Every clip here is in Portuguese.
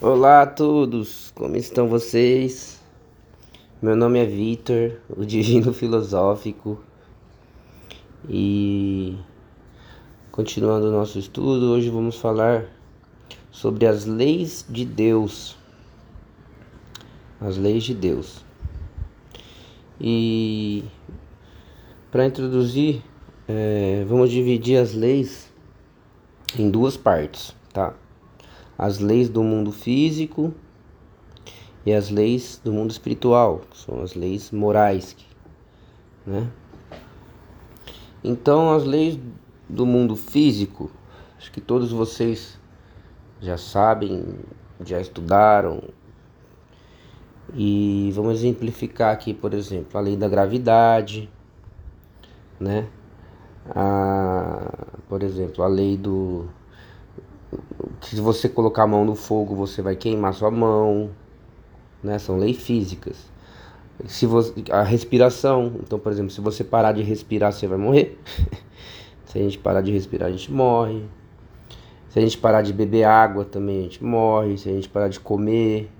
Olá a todos, como estão vocês? Meu nome é Vitor, o Divino Filosófico, e continuando o nosso estudo, hoje vamos falar sobre as leis de Deus. As leis de Deus. E para introduzir, é, vamos dividir as leis em duas partes, tá? As leis do mundo físico e as leis do mundo espiritual, são as leis morais, né? Então, as leis do mundo físico, acho que todos vocês já sabem, já estudaram. E vamos exemplificar aqui, por exemplo, a lei da gravidade, né? A, por exemplo, a lei do que se você colocar a mão no fogo, você vai queimar sua mão, né? São leis físicas. Se você, a respiração, então, por exemplo, se você parar de respirar, você vai morrer. se a gente parar de respirar, a gente morre. Se a gente parar de beber água, também a gente morre. Se a gente parar de comer.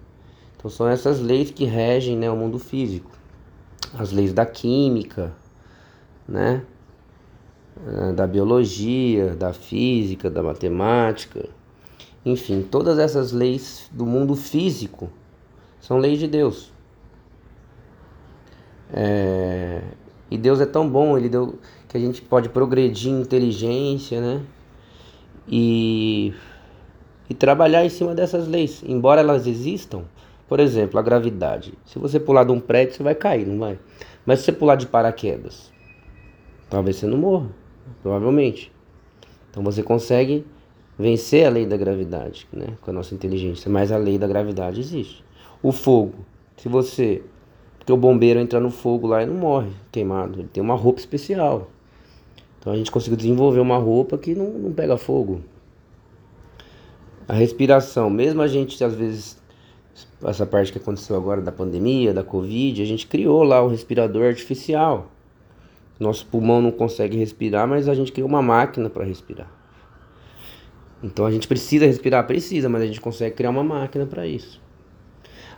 Então, são essas leis que regem né, o mundo físico. As leis da química, né? Ah, da biologia, da física, da matemática. Enfim, todas essas leis do mundo físico são leis de Deus. É... E Deus é tão bom, ele deu que a gente pode progredir em inteligência, né? E, e trabalhar em cima dessas leis, embora elas existam. Por exemplo, a gravidade. Se você pular de um prédio, você vai cair, não vai? Mas se você pular de paraquedas, talvez você não morra, provavelmente. Então você consegue vencer a lei da gravidade, né, com a nossa inteligência, mas a lei da gravidade existe. O fogo, se você, porque o bombeiro entra no fogo lá e não morre queimado, ele tem uma roupa especial. Então a gente conseguiu desenvolver uma roupa que não, não pega fogo. A respiração, mesmo a gente às vezes essa parte que aconteceu agora da pandemia, da Covid, a gente criou lá um respirador artificial. Nosso pulmão não consegue respirar, mas a gente criou uma máquina para respirar. Então a gente precisa respirar, precisa, mas a gente consegue criar uma máquina para isso.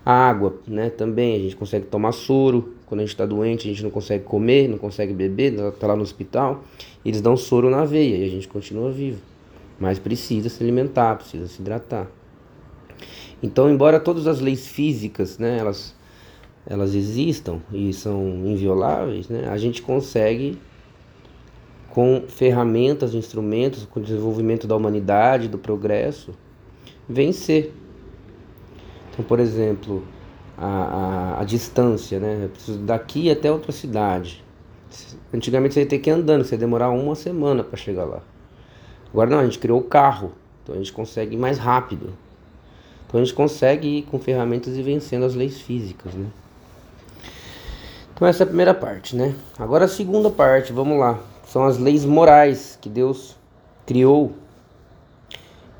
A água, né? Também a gente consegue tomar soro. Quando a gente está doente, a gente não consegue comer, não consegue beber, está lá no hospital. Eles dão soro na veia e a gente continua vivo. Mas precisa se alimentar, precisa se hidratar. Então, embora todas as leis físicas, né, elas, elas existam e são invioláveis, né, a gente consegue com ferramentas, instrumentos, com o desenvolvimento da humanidade, do progresso, vencer. Então, por exemplo, a, a, a distância, né? Eu preciso daqui até outra cidade. Antigamente você ia ter que ir andando, você ia demorar uma semana para chegar lá. Agora não, a gente criou o carro, então a gente consegue ir mais rápido. Então a gente consegue ir com ferramentas e vencendo as leis físicas, né? Então essa é a primeira parte, né? Agora a segunda parte, vamos lá são as leis morais que Deus criou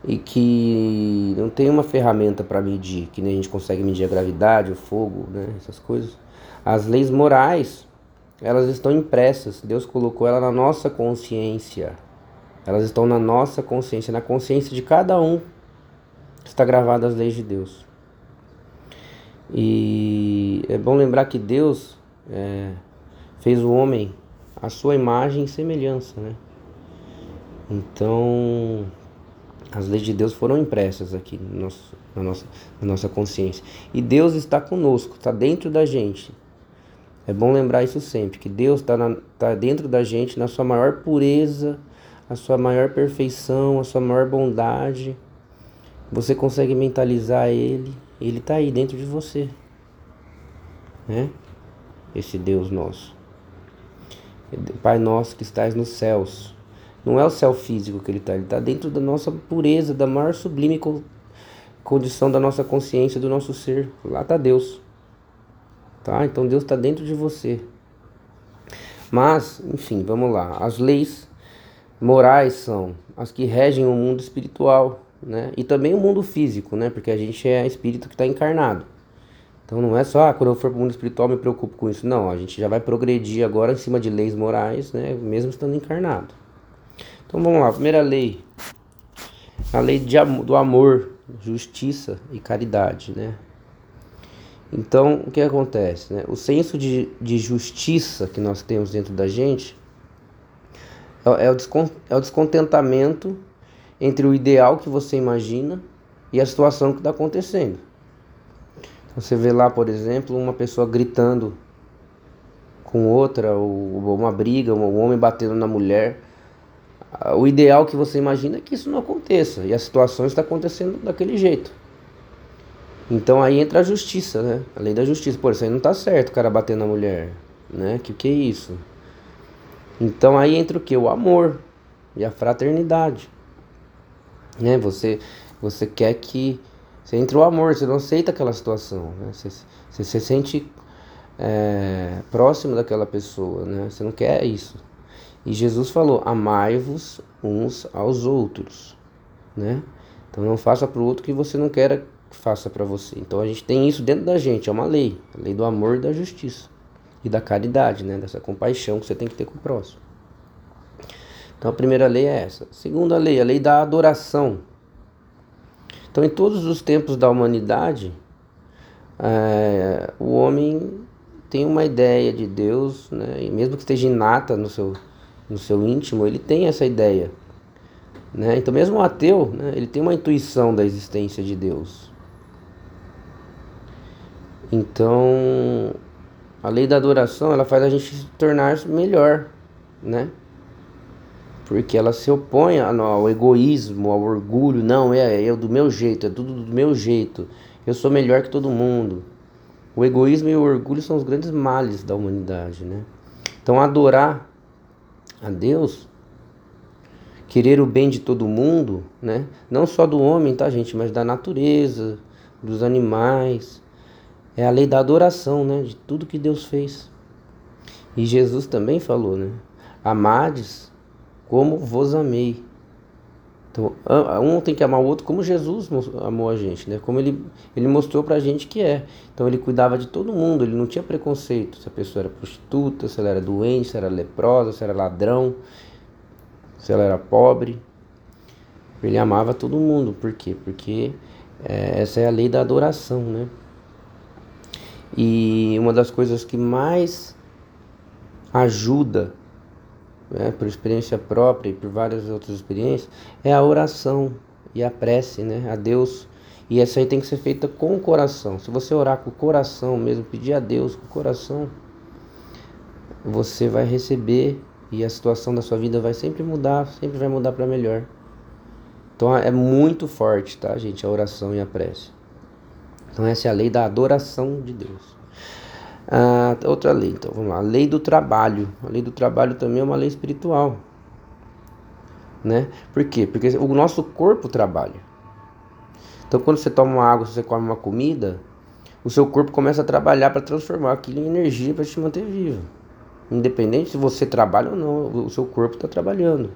e que não tem uma ferramenta para medir, que nem a gente consegue medir a gravidade, o fogo, né, essas coisas. As leis morais, elas estão impressas. Deus colocou ela na nossa consciência. Elas estão na nossa consciência, na consciência de cada um. Está gravada as leis de Deus. E é bom lembrar que Deus é, fez o homem a sua imagem e semelhança, né? Então, as leis de Deus foram impressas aqui no nosso, na, nossa, na nossa consciência. E Deus está conosco, está dentro da gente. É bom lembrar isso sempre, que Deus está tá dentro da gente na sua maior pureza, a sua maior perfeição, a sua maior bondade. Você consegue mentalizar Ele, Ele está aí dentro de você. Né? Esse Deus nosso. Pai nosso que estás nos céus. Não é o céu físico que ele está, ele está dentro da nossa pureza, da maior sublime condição da nossa consciência, do nosso ser. Lá está Deus. Tá? Então Deus está dentro de você. Mas, enfim, vamos lá. As leis morais são as que regem o mundo espiritual, né? E também o mundo físico, né? Porque a gente é espírito que está encarnado. Então não é só, ah, quando eu for para o mundo espiritual me preocupo com isso. Não, a gente já vai progredir agora em cima de leis morais, né? Mesmo estando encarnado. Então vamos lá, primeira lei. A lei de, do amor, justiça e caridade, né? Então, o que acontece? Né? O senso de, de justiça que nós temos dentro da gente é, é o, é o descontentamento entre o ideal que você imagina e a situação que está acontecendo. Você vê lá, por exemplo, uma pessoa gritando com outra, ou uma briga, um homem batendo na mulher. O ideal que você imagina é que isso não aconteça, e a situação está acontecendo daquele jeito. Então aí entra a justiça, né? A lei da justiça. Pô, isso aí não tá certo, o cara bater na mulher, né? Que que é isso? Então aí entra o que? O amor e a fraternidade. Né? Você, você quer que. Você entra o amor, você não aceita aquela situação. Né? Você, você se sente é, próximo daquela pessoa, né? Você não quer isso. E Jesus falou: amai-vos uns aos outros, né? Então não faça para o outro que você não quer faça para você. Então a gente tem isso dentro da gente, é uma lei, a lei do amor e da justiça e da caridade, né, dessa compaixão que você tem que ter com o próximo. Então a primeira lei é essa. Segunda lei, a lei da adoração. Então em todos os tempos da humanidade, é, o homem tem uma ideia de Deus, né, e mesmo que esteja inata no seu, no seu íntimo, ele tem essa ideia. Né? Então mesmo o ateu, né, ele tem uma intuição da existência de Deus. Então, a lei da adoração, ela faz a gente se tornar melhor, né? Porque ela se opõe ao egoísmo, ao orgulho. Não, é eu do meu jeito, é tudo do meu jeito. Eu sou melhor que todo mundo. O egoísmo e o orgulho são os grandes males da humanidade, né? Então, adorar a Deus, querer o bem de todo mundo, né? Não só do homem, tá, gente? Mas da natureza, dos animais, é a lei da adoração, né? De tudo que Deus fez. E Jesus também falou, né? Amades como vos amei. Então, um tem que amar o outro como Jesus amou a gente, né? Como ele, ele mostrou pra gente que é. Então ele cuidava de todo mundo, ele não tinha preconceito. Se a pessoa era prostituta, se ela era doente, se era leprosa, se era ladrão, se ela era pobre. Ele amava todo mundo. Por quê? Porque é, essa é a lei da adoração, né? E uma das coisas que mais ajuda, né, por experiência própria e por várias outras experiências, é a oração e a prece né, a Deus. E essa aí tem que ser feita com o coração. Se você orar com o coração mesmo, pedir a Deus com o coração, você vai receber e a situação da sua vida vai sempre mudar, sempre vai mudar para melhor. Então é muito forte, tá, gente, a oração e a prece. Então essa é a lei da adoração de Deus. Ah, outra lei, então vamos lá. A lei do trabalho. A lei do trabalho também é uma lei espiritual. Né? Por quê? Porque o nosso corpo trabalha. Então quando você toma uma água, você come uma comida, o seu corpo começa a trabalhar para transformar aquilo em energia para te manter vivo. Independente se você trabalha ou não, o seu corpo está trabalhando.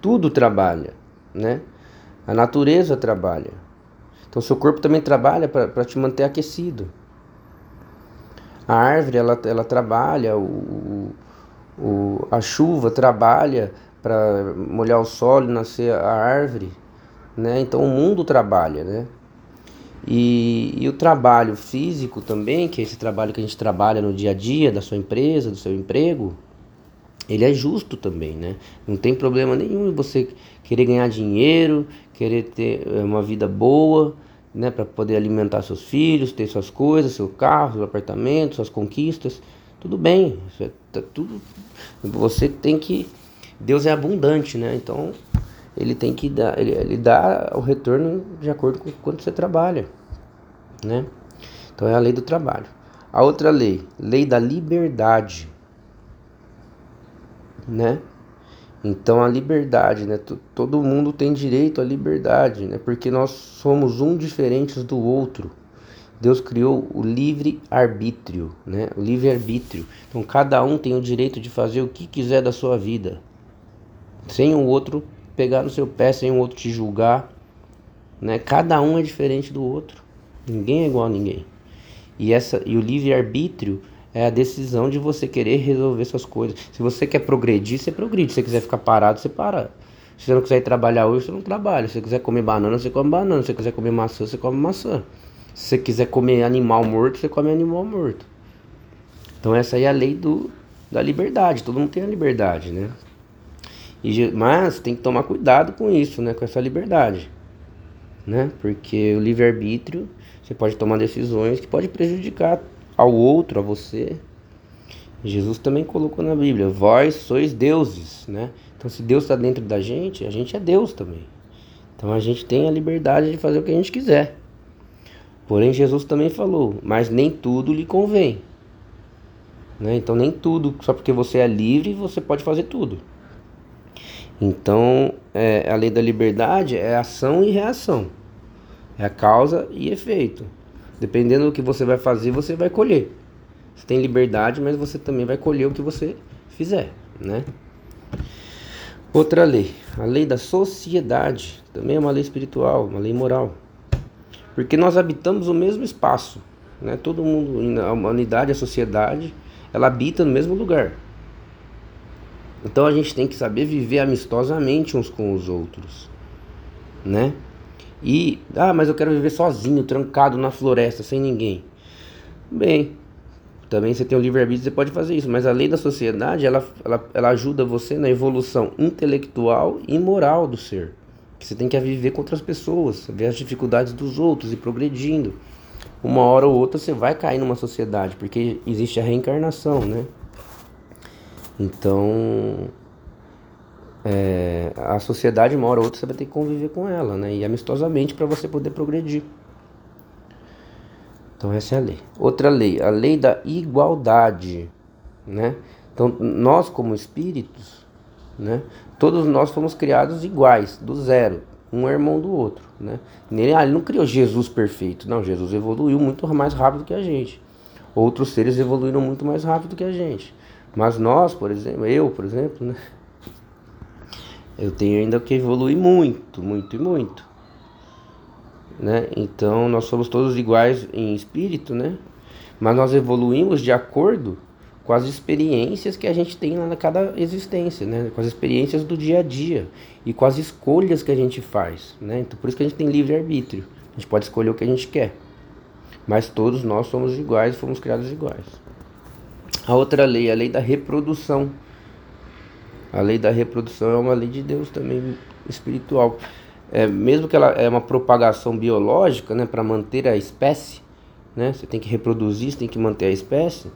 Tudo trabalha, né? A natureza trabalha. Então, seu corpo também trabalha para te manter aquecido. A árvore, ela, ela trabalha, o, o, a chuva trabalha para molhar o solo e nascer a árvore. Né? Então, o mundo trabalha, né? E, e, o trabalho físico também, que é esse trabalho que a gente trabalha no dia a dia da sua empresa, do seu emprego, ele é justo também, né? Não tem problema nenhum você querer ganhar dinheiro, querer ter eh, uma vida boa, né, para poder alimentar seus filhos, ter suas coisas, seu carro, seu apartamento, suas conquistas. Tudo bem, é, tá tudo. Você tem que. Deus é abundante, né? Então ele tem que dar, ele, ele dá o retorno de acordo com quanto você trabalha, né? Então é a lei do trabalho. A outra lei, lei da liberdade, né? Então a liberdade, né? Todo mundo tem direito à liberdade, né? Porque nós somos um diferentes do outro. Deus criou o livre arbítrio, né? O livre arbítrio. Então cada um tem o direito de fazer o que quiser da sua vida, sem o outro pegar no seu pé, sem o outro te julgar, né? Cada um é diferente do outro. Ninguém é igual a ninguém. E essa e o livre arbítrio é a decisão de você querer resolver suas coisas. Se você quer progredir, você progride. Se você quiser ficar parado, você para. Se você não quiser ir trabalhar hoje, você não trabalha. Se você quiser comer banana, você come banana. Se você quiser comer maçã, você come maçã. Se você quiser comer animal morto, você come animal morto. Então essa aí é a lei do, da liberdade. Todo mundo tem a liberdade, né? E, mas tem que tomar cuidado com isso, né? Com essa liberdade, né? Porque o livre-arbítrio, você pode tomar decisões que pode prejudicar ao outro, a você. Jesus também colocou na Bíblia: vós sois deuses, né? Então, se Deus está dentro da gente, a gente é Deus também. Então, a gente tem a liberdade de fazer o que a gente quiser. Porém, Jesus também falou: mas nem tudo lhe convém. Né? Então, nem tudo, só porque você é livre, você pode fazer tudo. Então, é, a lei da liberdade é ação e reação, é causa e efeito. Dependendo do que você vai fazer, você vai colher. Você tem liberdade, mas você também vai colher o que você fizer, né? Outra lei, a lei da sociedade, também é uma lei espiritual, uma lei moral. Porque nós habitamos o mesmo espaço, né? Todo mundo, a humanidade, a sociedade, ela habita no mesmo lugar. Então a gente tem que saber viver amistosamente uns com os outros, né? E, ah, mas eu quero viver sozinho, trancado na floresta, sem ninguém. Bem, também você tem o livre-arbítrio, você pode fazer isso, mas a lei da sociedade, ela, ela, ela ajuda você na evolução intelectual e moral do ser. Você tem que viver com outras pessoas, ver as dificuldades dos outros e progredindo. Uma hora ou outra você vai cair numa sociedade, porque existe a reencarnação, né? Então, é, a sociedade, uma hora ou outra, você vai ter que conviver com ela, né? E amistosamente para você poder progredir. Então, essa é a lei. Outra lei, a lei da igualdade, né? Então, nós como espíritos, né? Todos nós fomos criados iguais, do zero, um é irmão do outro, né? Ele, ah, ele não criou Jesus perfeito, não, Jesus evoluiu muito mais rápido que a gente. Outros seres evoluíram muito mais rápido que a gente. Mas nós, por exemplo, eu, por exemplo, né? Eu tenho ainda que evoluir muito, muito e muito. Né? Então nós somos todos iguais em espírito, né? Mas nós evoluímos de acordo com as experiências que a gente tem na cada existência, né? Com as experiências do dia a dia e com as escolhas que a gente faz, né? Então por isso que a gente tem livre arbítrio. A gente pode escolher o que a gente quer. Mas todos nós somos iguais fomos criados iguais. A outra lei, a lei da reprodução. A lei da reprodução é uma lei de Deus também espiritual. É, mesmo que ela é uma propagação biológica, né, para manter a espécie, né, você tem que reproduzir, você tem que manter a espécie.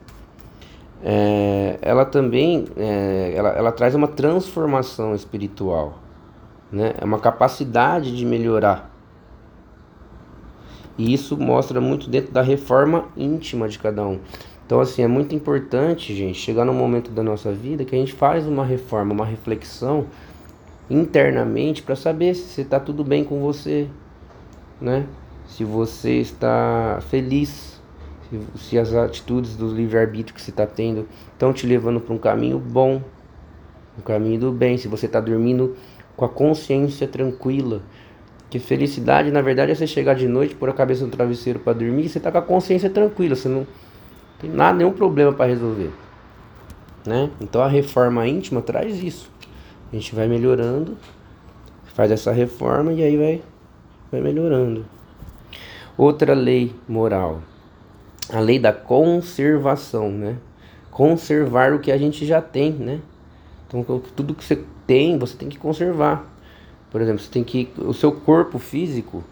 É, ela também, é, ela, ela traz uma transformação espiritual, né, é uma capacidade de melhorar. E isso mostra muito dentro da reforma íntima de cada um. Então, assim, é muito importante, gente, chegar no momento da nossa vida que a gente faz uma reforma, uma reflexão internamente para saber se está tudo bem com você, né? Se você está feliz, se, se as atitudes do livre-arbítrio que você está tendo estão te levando para um caminho bom, um caminho do bem, se você está dormindo com a consciência tranquila. Que felicidade, na verdade, é você chegar de noite, pôr a cabeça no travesseiro para dormir você está com a consciência tranquila, você não tem nada, nenhum problema para resolver. Né? Então a reforma íntima traz isso. A gente vai melhorando, faz essa reforma e aí vai, vai melhorando. Outra lei moral, a lei da conservação, né? Conservar o que a gente já tem, né? Então tudo que você tem, você tem que conservar. Por exemplo, você tem que o seu corpo físico,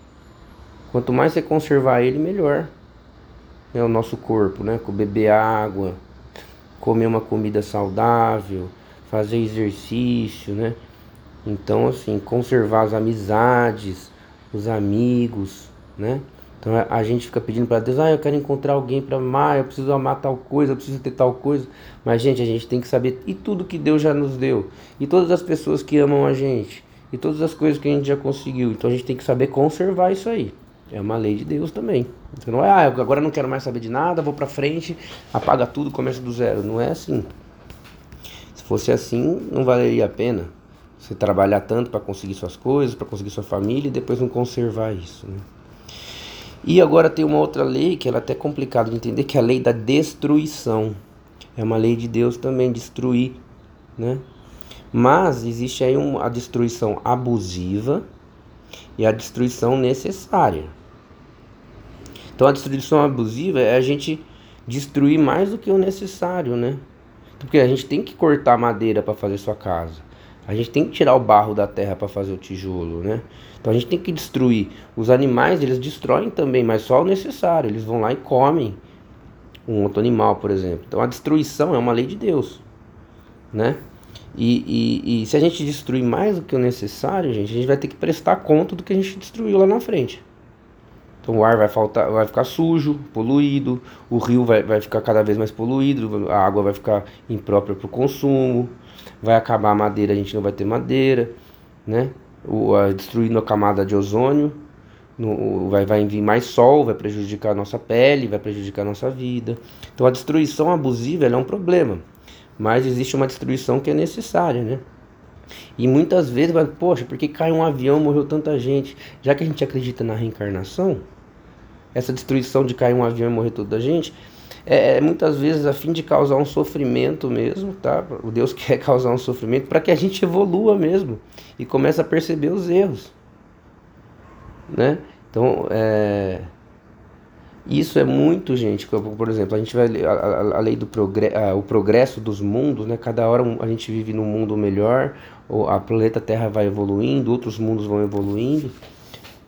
quanto mais você conservar ele, melhor né, o nosso corpo, né? Beber água, comer uma comida saudável, fazer exercício, né? Então, assim, conservar as amizades, os amigos, né? Então a gente fica pedindo para Deus, ah, eu quero encontrar alguém para amar, eu preciso amar tal coisa, eu preciso ter tal coisa. Mas, gente, a gente tem que saber e tudo que Deus já nos deu, e todas as pessoas que amam a gente, e todas as coisas que a gente já conseguiu. Então a gente tem que saber conservar isso aí. É uma lei de Deus também. Você não é, ah, agora não quero mais saber de nada, vou para frente, apaga tudo, começa do zero. Não é assim. Se fosse assim, não valeria a pena você trabalhar tanto para conseguir suas coisas, para conseguir sua família e depois não conservar isso. Né? E agora tem uma outra lei que ela é até complicada de entender, que é a lei da destruição. É uma lei de Deus também, destruir, né? Mas existe aí uma, a destruição abusiva e a destruição necessária. Então a destruição abusiva é a gente destruir mais do que o necessário, né? Porque a gente tem que cortar madeira para fazer sua casa. A gente tem que tirar o barro da terra para fazer o tijolo, né? Então a gente tem que destruir. Os animais, eles destroem também, mas só o necessário. Eles vão lá e comem um outro animal, por exemplo. Então a destruição é uma lei de Deus, né? E, e, e se a gente destruir mais do que o necessário, gente, a gente vai ter que prestar conta do que a gente destruiu lá na frente. Então o ar vai, faltar, vai ficar sujo, poluído, o rio vai, vai ficar cada vez mais poluído, a água vai ficar imprópria para o consumo, vai acabar a madeira, a gente não vai ter madeira, né? O, a, destruindo a camada de ozônio, no, vai, vai vir mais sol, vai prejudicar a nossa pele, vai prejudicar a nossa vida. Então a destruição abusiva é um problema, mas existe uma destruição que é necessária, né? E muitas vezes, vai, poxa, por que caiu um avião, morreu tanta gente? Já que a gente acredita na reencarnação, essa destruição de cair um avião e morrer toda a gente, é, é muitas vezes a fim de causar um sofrimento mesmo, tá? O Deus quer causar um sofrimento para que a gente evolua mesmo e comece a perceber os erros, né? Então, é, isso é muito, gente. Por exemplo, a gente vai a, a, lei do progresso, o progresso dos mundos, né? Cada hora a gente vive num mundo melhor, ou a planeta Terra vai evoluindo, outros mundos vão evoluindo.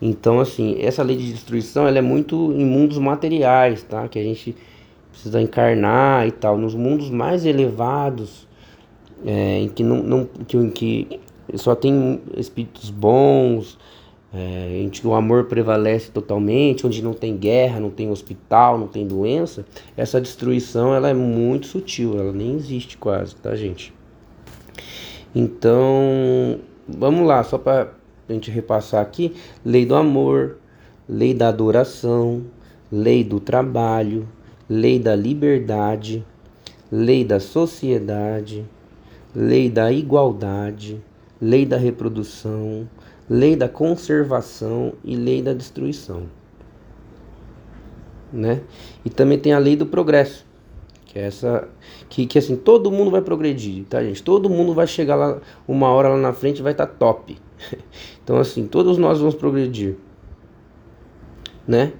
Então, assim, essa lei de destruição ela é muito em mundos materiais, tá? Que a gente precisa encarnar e tal. Nos mundos mais elevados, é, em que não, não que, em que só tem espíritos bons, é, o amor prevalece totalmente, onde não tem guerra, não tem hospital, não tem doença, essa destruição ela é muito sutil, ela nem existe quase, tá, gente? Então, vamos lá, só para a gente repassar aqui: lei do amor, lei da adoração, lei do trabalho, lei da liberdade, lei da sociedade, lei da igualdade, lei da reprodução, lei da conservação e lei da destruição. Né? E também tem a lei do progresso, que é essa que, que assim, todo mundo vai progredir, tá, gente? Todo mundo vai chegar lá uma hora lá na frente vai estar tá top. Então assim, todos nós vamos progredir, né?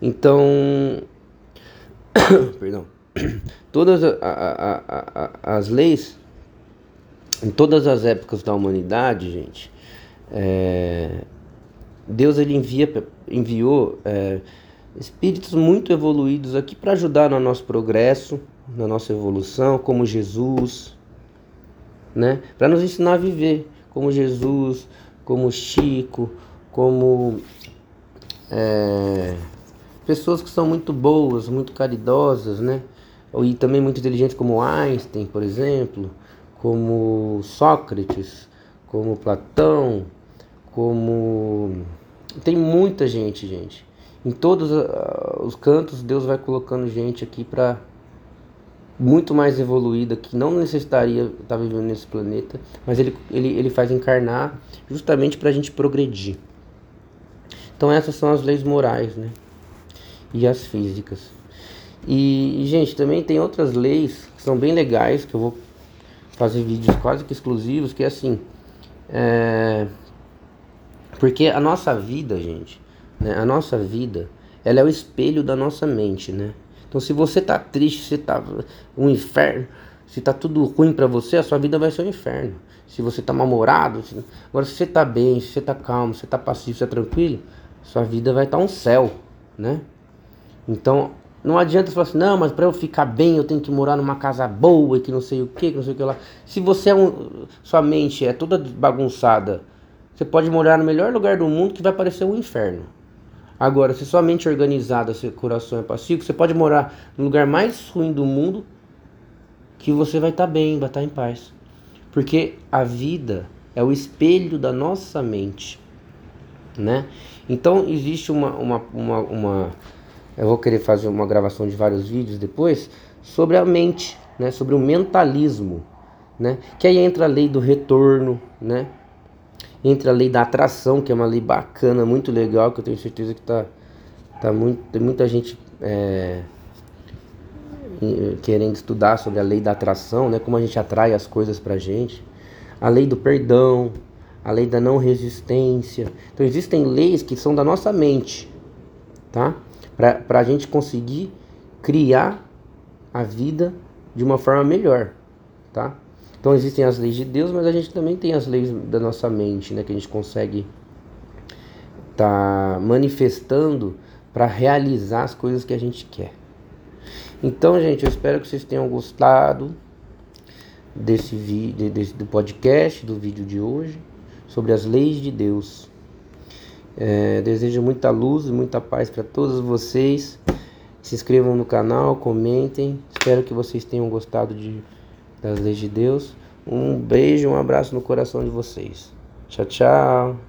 Então, perdão. Todas a, a, a, as leis em todas as épocas da humanidade, gente, é, Deus ele envia, enviou é, espíritos muito evoluídos aqui para ajudar no nosso progresso, na nossa evolução, como Jesus, né? Para nos ensinar a viver como Jesus, como Chico, como é, pessoas que são muito boas, muito caridosas, né? E também muito inteligentes, como Einstein, por exemplo, como Sócrates, como Platão, como tem muita gente, gente. Em todos uh, os cantos Deus vai colocando gente aqui para muito mais evoluída que não necessitaria estar tá vivendo nesse planeta, mas ele, ele, ele faz encarnar justamente para a gente progredir. Então essas são as leis morais, né? E as físicas. E, gente, também tem outras leis que são bem legais, que eu vou fazer vídeos quase que exclusivos, que é assim. É... Porque a nossa vida, gente, né? A nossa vida, ela é o espelho da nossa mente, né? Então, se você tá triste, se tá um inferno, se tá tudo ruim para você, a sua vida vai ser um inferno. Se você tá mal-humorado, se... agora se você tá bem, se você tá calmo, se você tá passivo, se você tá tranquilo, sua vida vai estar tá um céu, né? Então, não adianta você falar assim, não, mas para eu ficar bem eu tenho que morar numa casa boa e que não sei o que, que não sei o que lá. Se você é um, sua mente é toda bagunçada, você pode morar no melhor lugar do mundo que vai parecer um inferno. Agora, se sua mente organizada, seu coração é pacífico, você pode morar no lugar mais ruim do mundo que você vai estar tá bem, vai estar tá em paz. Porque a vida é o espelho da nossa mente, né? Então existe uma, uma, uma, uma eu vou querer fazer uma gravação de vários vídeos depois sobre a mente, né? Sobre o mentalismo, né? Que aí entra a lei do retorno, né? Entra a lei da atração, que é uma lei bacana, muito legal, que eu tenho certeza que tá, tá muito, tem muita gente é, querendo estudar sobre a lei da atração, né? Como a gente atrai as coisas pra gente. a lei do perdão, a lei da não resistência. Então existem leis que são da nossa mente, tá? Para a gente conseguir criar a vida de uma forma melhor, tá? Então existem as leis de Deus, mas a gente também tem as leis da nossa mente, né? Que a gente consegue tá manifestando para realizar as coisas que a gente quer. Então, gente, eu espero que vocês tenham gostado desse vídeo, desse, do podcast, do vídeo de hoje, sobre as leis de Deus. É, desejo muita luz e muita paz para todos vocês. Se inscrevam no canal, comentem. Espero que vocês tenham gostado de, das leis de Deus. Um beijo, um abraço no coração de vocês. Tchau, tchau.